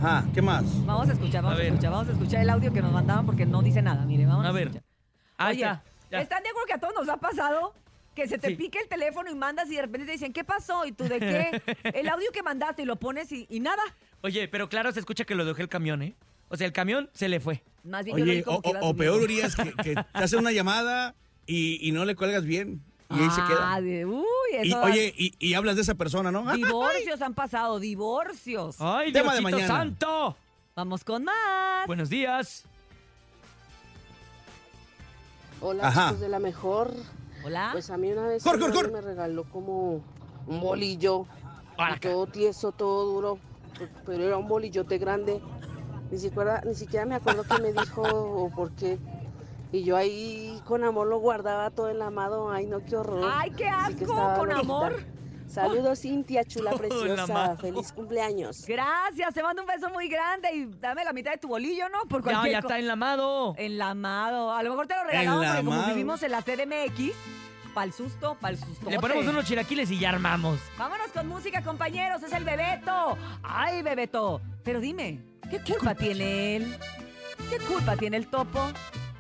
Ajá, ¿qué más? Vamos a escuchar, vamos A escuchar, vamos a escuchar el audio que nos mandaban porque no dice nada. Mire, vamos a, A ver. escuchar. Oye, está. ya. ¿Están de acuerdo que a todos nos ha pasado? Que se te Sí. pique el teléfono y mandas y de repente te dicen, ¿qué pasó? ¿Y tú de qué? El audio que mandaste y lo pones y, y nada. Oye, pero claro, se escucha que lo dejó el camión, ¿eh? O sea, el camión se le fue. Más bien yo lo Oye, como o, o- peor, Urias, que, que te hacen una llamada y, y no le cuelgas bien. Y ahí se Ah, queda. de- uy, Y, oye, y, y hablas de esa persona, ¿no? Divorcios han pasado, divorcios. ¡Ay, Tema de mañana. santo! Vamos con más. Buenos días. Hola, Ajá. chicos de la mejor. Hola. Pues a mí una vez Cor, me regaló como un bolillo. Y todo tieso, todo duro. pe- Pero era un bolillote grande. Ni siquiera, ni siquiera me acuerdo qué me dijo o por qué. Y yo ahí con amor lo guardaba todo enlamado. Ay, no, qué horror. Ay, qué Así que asco, estaba con amor. Saludos, Cintia, chula preciosa. Feliz cumpleaños. Gracias, te mando un beso muy grande y dame la mitad de tu bolillo, ¿no? Por Ya, cualquier ya co- está enlamado. Enlamado. A lo mejor te lo regalamos porque como vivimos en la CDMX, para el susto, para el susto. Le ponemos unos chilaquiles y ya armamos. Vámonos con música, compañeros. Es el Bebeto. Ay, Bebeto. Pero dime, ¿qué culpa tiene él? ¿Qué culpa tiene el topo?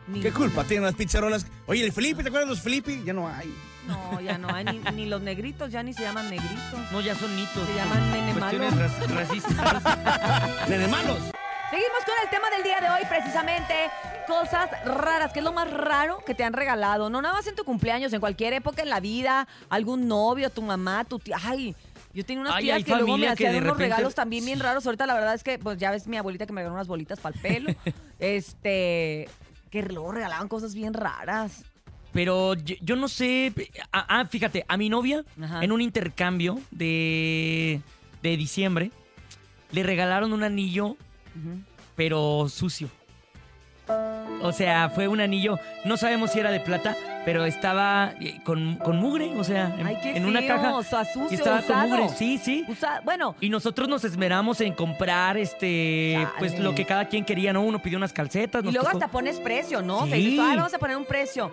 Ni- ¿Qué culpa tienen las pizzarolas? Oye, el Felipe, ¿te acuerdas de los Felipe? Ya no hay. No, ya no hay ni, ni los negritos, ya ni se llaman negritos. No, ya son mitos. Se llaman nene Cuestiones malo. ras- racistas. ¡Nene malos! Seguimos con el tema del día de hoy, precisamente cosas raras. ¿Qué es lo más raro que te han regalado? No nada más en tu cumpleaños, en cualquier época en la vida, algún novio, tu mamá, tu tía. Ay, yo tenía unas Ay, tías que luego me hacían unos repente- regalos también bien raros. Ahorita la verdad es que, pues ya ves mi abuelita que me regaló unas bolitas para el pelo. este, que luego regalaban cosas bien raras. Pero yo, yo no sé. Ah, ah, fíjate, a mi novia, Ajá. en un intercambio de, de diciembre, le regalaron un anillo, pero sucio. O sea, fue un anillo, no sabemos si era de plata, pero estaba eh, con, con mugre, o sea, en, Ay, qué en una feo, caja. o sea, sucio, y estaba usado. con mugre, sí, sí. Usa- bueno, Y nosotros nos esmeramos en comprar, este, pues lo que cada quien quería, ¿no? Uno pidió unas calcetas. y luego tocó- hasta pones precio, ¿no? Sí. dices, "Ay, vamos a poner un precio.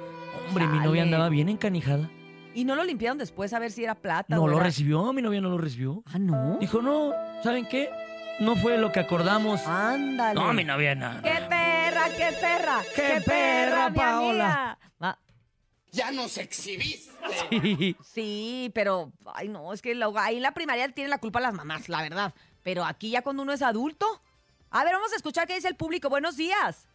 Hombre, mi novia andaba bien encanijada. Y no lo limpiaron después a ver si era plata No o lo era- recibió, mi novia no lo recibió. Ah, ¿no? Dijo, no, ¿saben qué? No fue lo que acordamos. Ándale. No, mi novia nada. ¡Qué perra, qué perra! ¡Qué perra, Paola! Ah, Ya nos exhibiste. Sí. sí, pero, ay no, es que luego ahí en la primaria tienen la culpa las mamás, la verdad. Pero aquí ya cuando uno es adulto. A ver, vamos a escuchar qué dice el público. Buenos días.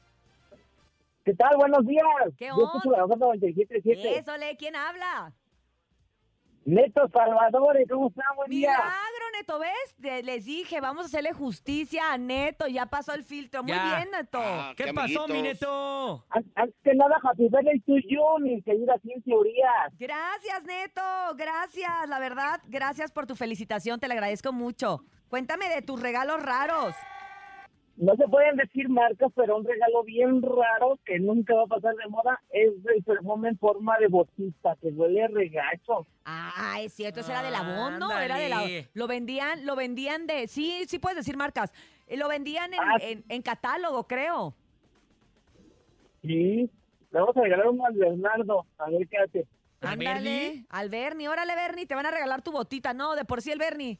¿Qué tal? Buenos días. ¿Qué Yo escucho la mejor 97.7. Eso, Le, ¿quién habla? Neto Salvador, ¿cómo están? Buen día. Milagro, Neto, ¿ves? Les dije, vamos a hacerle justicia a Neto. Ya pasó el filtro. Muy Ya. bien, Neto. ¿Qué, pasó, mi neto? An- Antes que nada, Happy Birthday to you, mi querida Cintia Urias. Gracias, Neto. Gracias, la verdad. Gracias por tu felicitación. Te la agradezco mucho. Cuéntame de tus regalos raros. No se pueden decir marcas, pero un regalo bien raro que nunca va a pasar de moda es el perfume en forma de botita, que huele a regacho. Ah, es cierto, ese era de la Avon, ¿no? Era de la. Lo vendían, lo vendían de. Sí, sí puedes decir marcas. Eh, Lo vendían en, Ah. en- en catálogo, creo. Sí, le vamos a regalar uno al Bernardo, a ver qué hace. Ándale, al Bernie. Órale, Bernie, te van a regalar tu botita. No, de por sí el Bernie.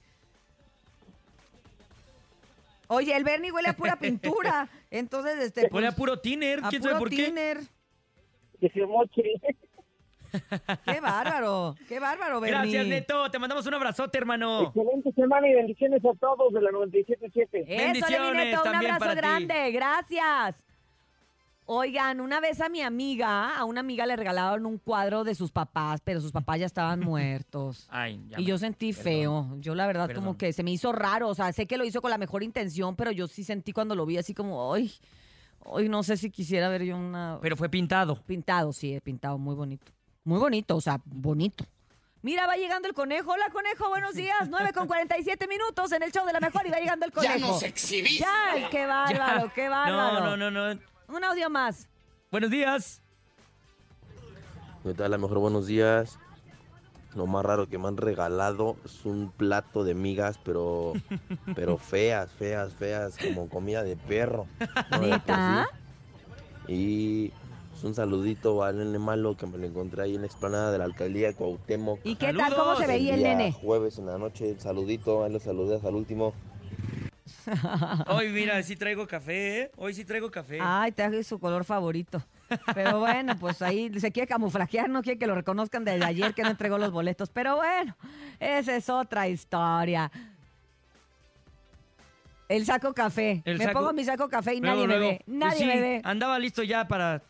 Oye, el Bernie huele a pura pintura. Entonces, este. Huele a puro tiner, quién sabe por qué. tiner. Moche. Qué bárbaro, qué bárbaro, Bernie. Gracias, Neto. Te mandamos un abrazote, hermano. Excelente semana y bendiciones a todos de la 97.7. Eso, Levi Bendiciones Neto, un abrazo para ti. grande, gracias. Oigan, una vez a mi amiga, a una amiga le regalaron un cuadro de sus papás, pero sus papás ya estaban muertos. Ay, ya Y me- yo sentí perdón. feo. Yo la verdad como que se me hizo raro. O sea, sé que lo hizo con la mejor intención, pero yo sí sentí cuando lo vi así como, ay, hoy no sé si quisiera ver yo una... Pero fue pintado. Pintado, sí, he pintado, muy bonito. Muy bonito, o sea, bonito. Mira, va llegando el conejo. Hola, conejo, buenos días. 9 con 47 minutos en el show de la mejor y va llegando el Ya conejo. nos exhibiste. Ya, qué bárbaro, Ya. qué bárbaro. No, no, no, no. Un audio más. Buenos días. ¿Qué tal? A lo mejor buenos días. Lo más raro que me han regalado es un plato de migas, pero, pero feas, feas, feas, como comida de perro. ¿no? ¿Neta? Y pues, un saludito al nene malo que me lo encontré ahí en la explanada de la alcaldía de Cuauhtémoc. ¿Y qué tal? ¿Cómo se veía el día nene? Jueves en la noche, saludito, ahí lo saludé hasta el último. Hoy, mira, sí traigo café, ¿eh? Hoy sí traigo café. Ay, traje su color favorito. Pero bueno, pues ahí se quiere camuflajear, no quiere que lo reconozcan desde ayer que no entregó los boletos. Pero bueno, esa es otra historia. El saco café. El me saco- pongo mi saco café y Luego, nadie me luego. ve. Pues Nadie sí, me ve. Andaba listo ya para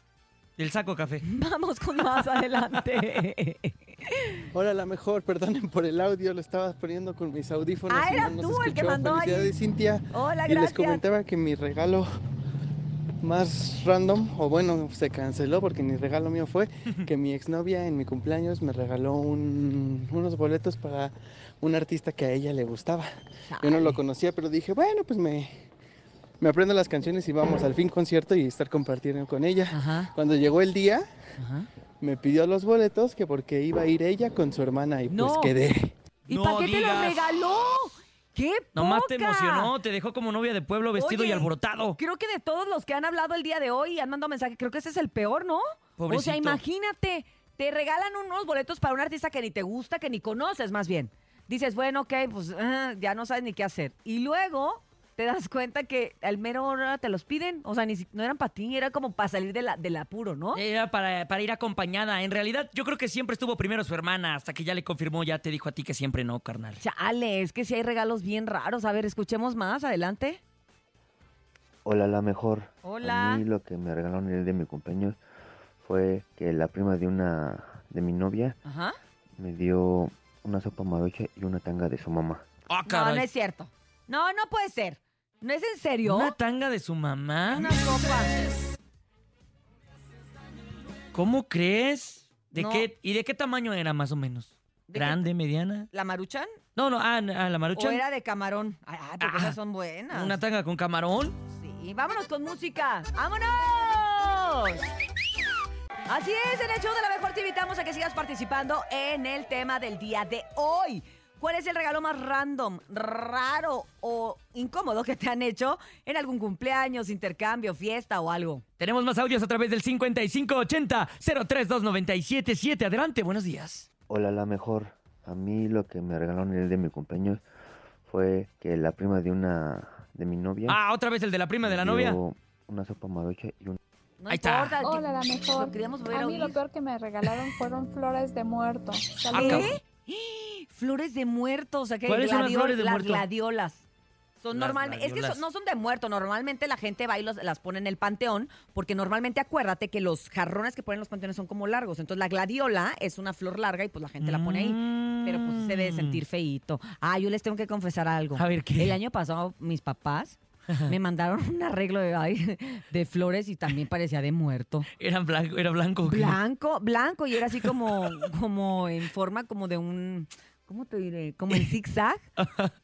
el saco café. Vamos con más adelante. Hola, la mejor, perdonen por el audio, lo estaba poniendo con mis audífonos. Ah, eras no tú el que mandó ahí. Cintia. Hola, y les gracias. comentaba que mi regalo más random, o bueno, se canceló porque mi regalo mío fue que mi exnovia en mi cumpleaños me regaló un- unos boletos para un artista que a ella le gustaba. Yo no lo conocía, pero dije, bueno, pues me, me aprendo las canciones y vamos al fin concierto y estar compartiendo con ella. Cuando llegó el día, me pidió los boletos que porque iba a ir ella con su hermana y No. pues quedé. ¿Y No para qué te lo digas. regaló? ¡Qué Nomás te poca! emocionó, te dejó como novia de pueblo vestido y alborotado. Creo que de todos los que han hablado el día de hoy y han mandado mensaje, creo que ese es el peor, ¿no? O sea, imagínate, te regalan unos boletos para un artista que ni te gusta, que ni conoces más bien. Dices, bueno, ok, pues ah, ya no sabes ni qué hacer. Y luego te das cuenta que al mero hora te los piden. O sea, ni si- no eran para ti, era como para salir de la, del apuro, ¿no? Era para, para ir acompañada. En realidad, yo creo que siempre estuvo primero su hermana, hasta que ya le confirmó, ya te dijo a ti que siempre no, carnal. Chale, es que sí hay regalos bien raros. A ver, escuchemos más, adelante. Hola, la mejor. Hola. A mí lo que me regalaron el de mi cumpleaños fue que la prima de una de mi novia Ajá. me dio una sopa marucha y una tanga de su mamá. Ah, No, no es cierto. No, no puede ser. ¿No es en serio? ¿Una tanga de su mamá? Una copa. ¿Cómo crees? ¿De No. qué, ¿Y de qué tamaño era más o menos? ¿De qué- ¿Grande, mediana? ¿La maruchan? No, no, ah, ah, la ¿O era de camarón? Ay, ay, porque Ah, esas son buenas. ¿Una tanga con camarón? Sí, vámonos con música. ¡Vámonos! Así es, en el show de la mejor te invitamos a que sigas participando en el tema del día de hoy. ¿Cuál es el regalo más random, raro o incómodo que te han hecho en algún cumpleaños, intercambio, fiesta o algo? Tenemos más audios a través del 5580-032977. Adelante, buenos días. Hola, la mejor. A mí lo que me regalaron el de mi cumpleaños fue que la prima de una de mi novia Ah, otra vez el de la prima de la novia. una sopa marucha y un No Ahí está. importa. Hola, la mejor. Lo queríamos volver A a mí lo peor que me regalaron fueron flores de muerto. Ah, ¿Qué? Flores de muertos, o sea que ¿Cuáles son las flores de las muerto? gladiolas. Son Las normalmente, es que gladiolas. son- no son de muerto, normalmente la gente va y los- las pone en el panteón, porque normalmente acuérdate que los jarrones que ponen en los panteones son como largos, entonces la gladiola es una flor larga y pues la gente la pone ahí, pero pues se debe sentir feíto. Ah, yo les tengo que confesar algo. Mm. A ver, ¿qué? El año pasado mis papás me mandaron un arreglo de, ay, de flores y también parecía de muerto. Era blanco, era blanco. Blanco, blanco, y era así como, como en forma como de un, ¿cómo te diré? Como en zigzag,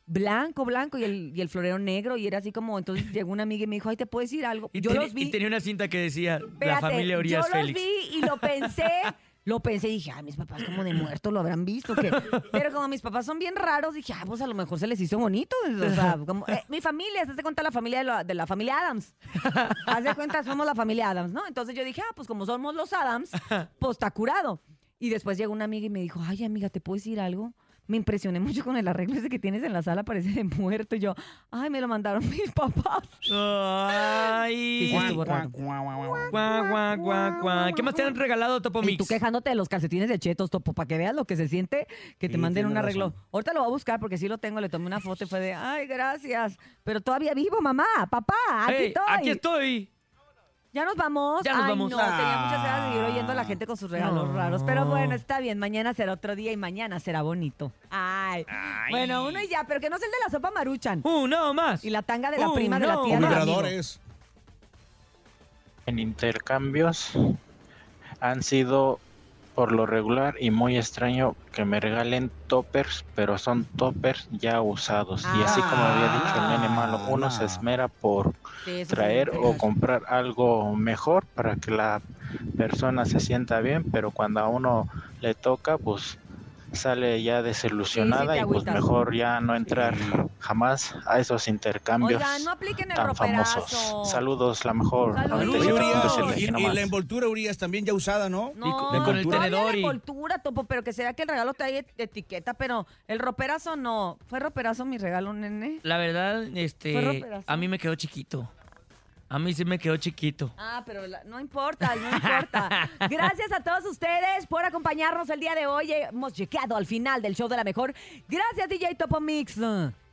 blanco, blanco y el, y el florero negro y era así como, entonces llegó una amiga y me dijo, ay, ¿te puedo decir algo? Y, yo tenía- los vi. y tenía una cinta que decía la familia Urias yo Félix. los vi y lo pensé, lo pensé y dije, ay, mis papás como de muertos lo habrán visto. Pero como mis papás son bien raros, dije, ah, pues a lo mejor se les hizo bonito. O sea, como, eh, mi familia, ¿se hace cuenta la familia de la, de la familia Adams? Haz de cuenta, somos la familia Adams, ¿no? Entonces yo dije, ah, pues como somos los Adams, pues está curado. Y después llegó una amiga y me dijo, ay, amiga, ¿te puedo decir algo? Me impresioné mucho con el arreglo ese que tienes en la sala, parece de muerto. Y yo, ay, me lo mandaron mis papás. Ay. Sí, sí. Guau, guau, guau, guau. ¿Qué más te han regalado, Topo Y Mix? tú quejándote de los calcetines de chetos, Topo, para que veas lo que se siente que te Sí, manden un arreglo. razón. Ahorita lo voy a buscar porque sí lo tengo, le tomé una foto y fue de, ay, gracias. Pero todavía vivo, mamá, papá, aquí estoy. aquí estoy. ¿Ya nos vamos? Ya nos Ay, vamos. no, tenía Ah. muchas ganas de ir oyendo a la gente con sus regalos No. raros. Pero bueno, está bien, mañana será otro día y mañana será bonito. Ay. Bueno, uno y ya, pero que no es el de la sopa maruchan. Uno más. Y la tanga de la prima de la tía. amigo. En intercambios han sido por lo regular y muy extraño que me regalen toppers, pero son toppers ya usados. Y así como había dicho el nene malo, uno se esmera por Sí, traer o comprar algo mejor para que la persona se sienta bien, pero cuando a uno le toca, pues sale ya desilusionada y pues mejor ya no entrar jamás a esos intercambios Oigan, no apliquen el tan roperazo. famosos. Saludos, la mejor. Saludos. Y, y la envoltura, Urias, también ya usada, ¿no? No, La envoltura. todavía la envoltura, Topo, pero que sea que el regalo te et- etiqueta, pero el roperazo no. ¿Fue roperazo mi regalo, nene? La verdad, Fue este, roperazo. a mí me quedó chiquito. A mí sí me quedó chiquito. Ah, pero la- no importa, no importa. Gracias a todos ustedes por acompañarnos el día de hoy. Hemos llegado al final del show de la mejor. Gracias, DJ Topo Mix.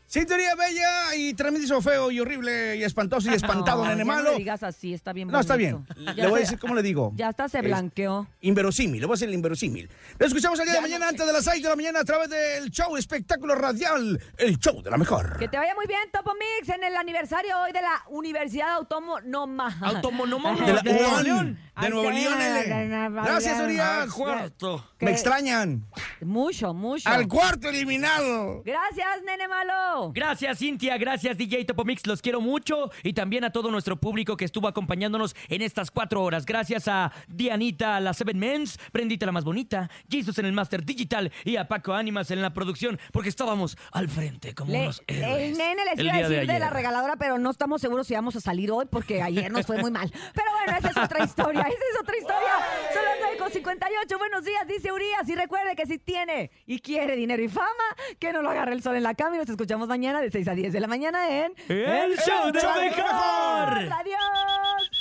Sintonía bella y tremendísimo feo y horrible y espantoso y espantado, No, nene ya No malo. le digas así, está bien No, está bonito. bien. Ya Le voy a decir cómo le digo. Ya hasta se Es blanqueó. Inverosímil, le voy a decir el inverosímil. Lo escuchamos el día de mañana antes de las 6 de la mañana a través del show espectáculo radial, el show de la mejor. Que te vaya muy bien, Topo Mix, en el aniversario hoy de la Universidad Autónoma. Autónoma De la Nuevo UAN, León. de Nuevo León. Gracias, Urias. Que- Me extrañan. Mucho, mucho. Al cuarto eliminado. Gracias, nene malo. Gracias, Cintia. Gracias, DJ Topomix. Los quiero mucho. Y también a todo nuestro público que estuvo acompañándonos en estas cuatro horas. Gracias a Dianita, la Seven Mens, Prendita, la más bonita, Jesus en el Master Digital y a Paco Ánimas en la producción, porque estábamos al frente como Le- unos héroes. el nene les el iba a día de decir de, la regaladora, pero no estamos seguros si vamos a salir hoy porque ayer nos fue muy mal. Pero bueno, esa es otra historia, esa es otra historia. Son las 9 con 58. Buenos días, dice y recuerde que si tiene y quiere dinero y fama, que no lo agarre el sol en la cama. Y nos escuchamos mañana de 6 a 10 de la mañana en... ¡El, el Show de Mejor! ¡Adiós!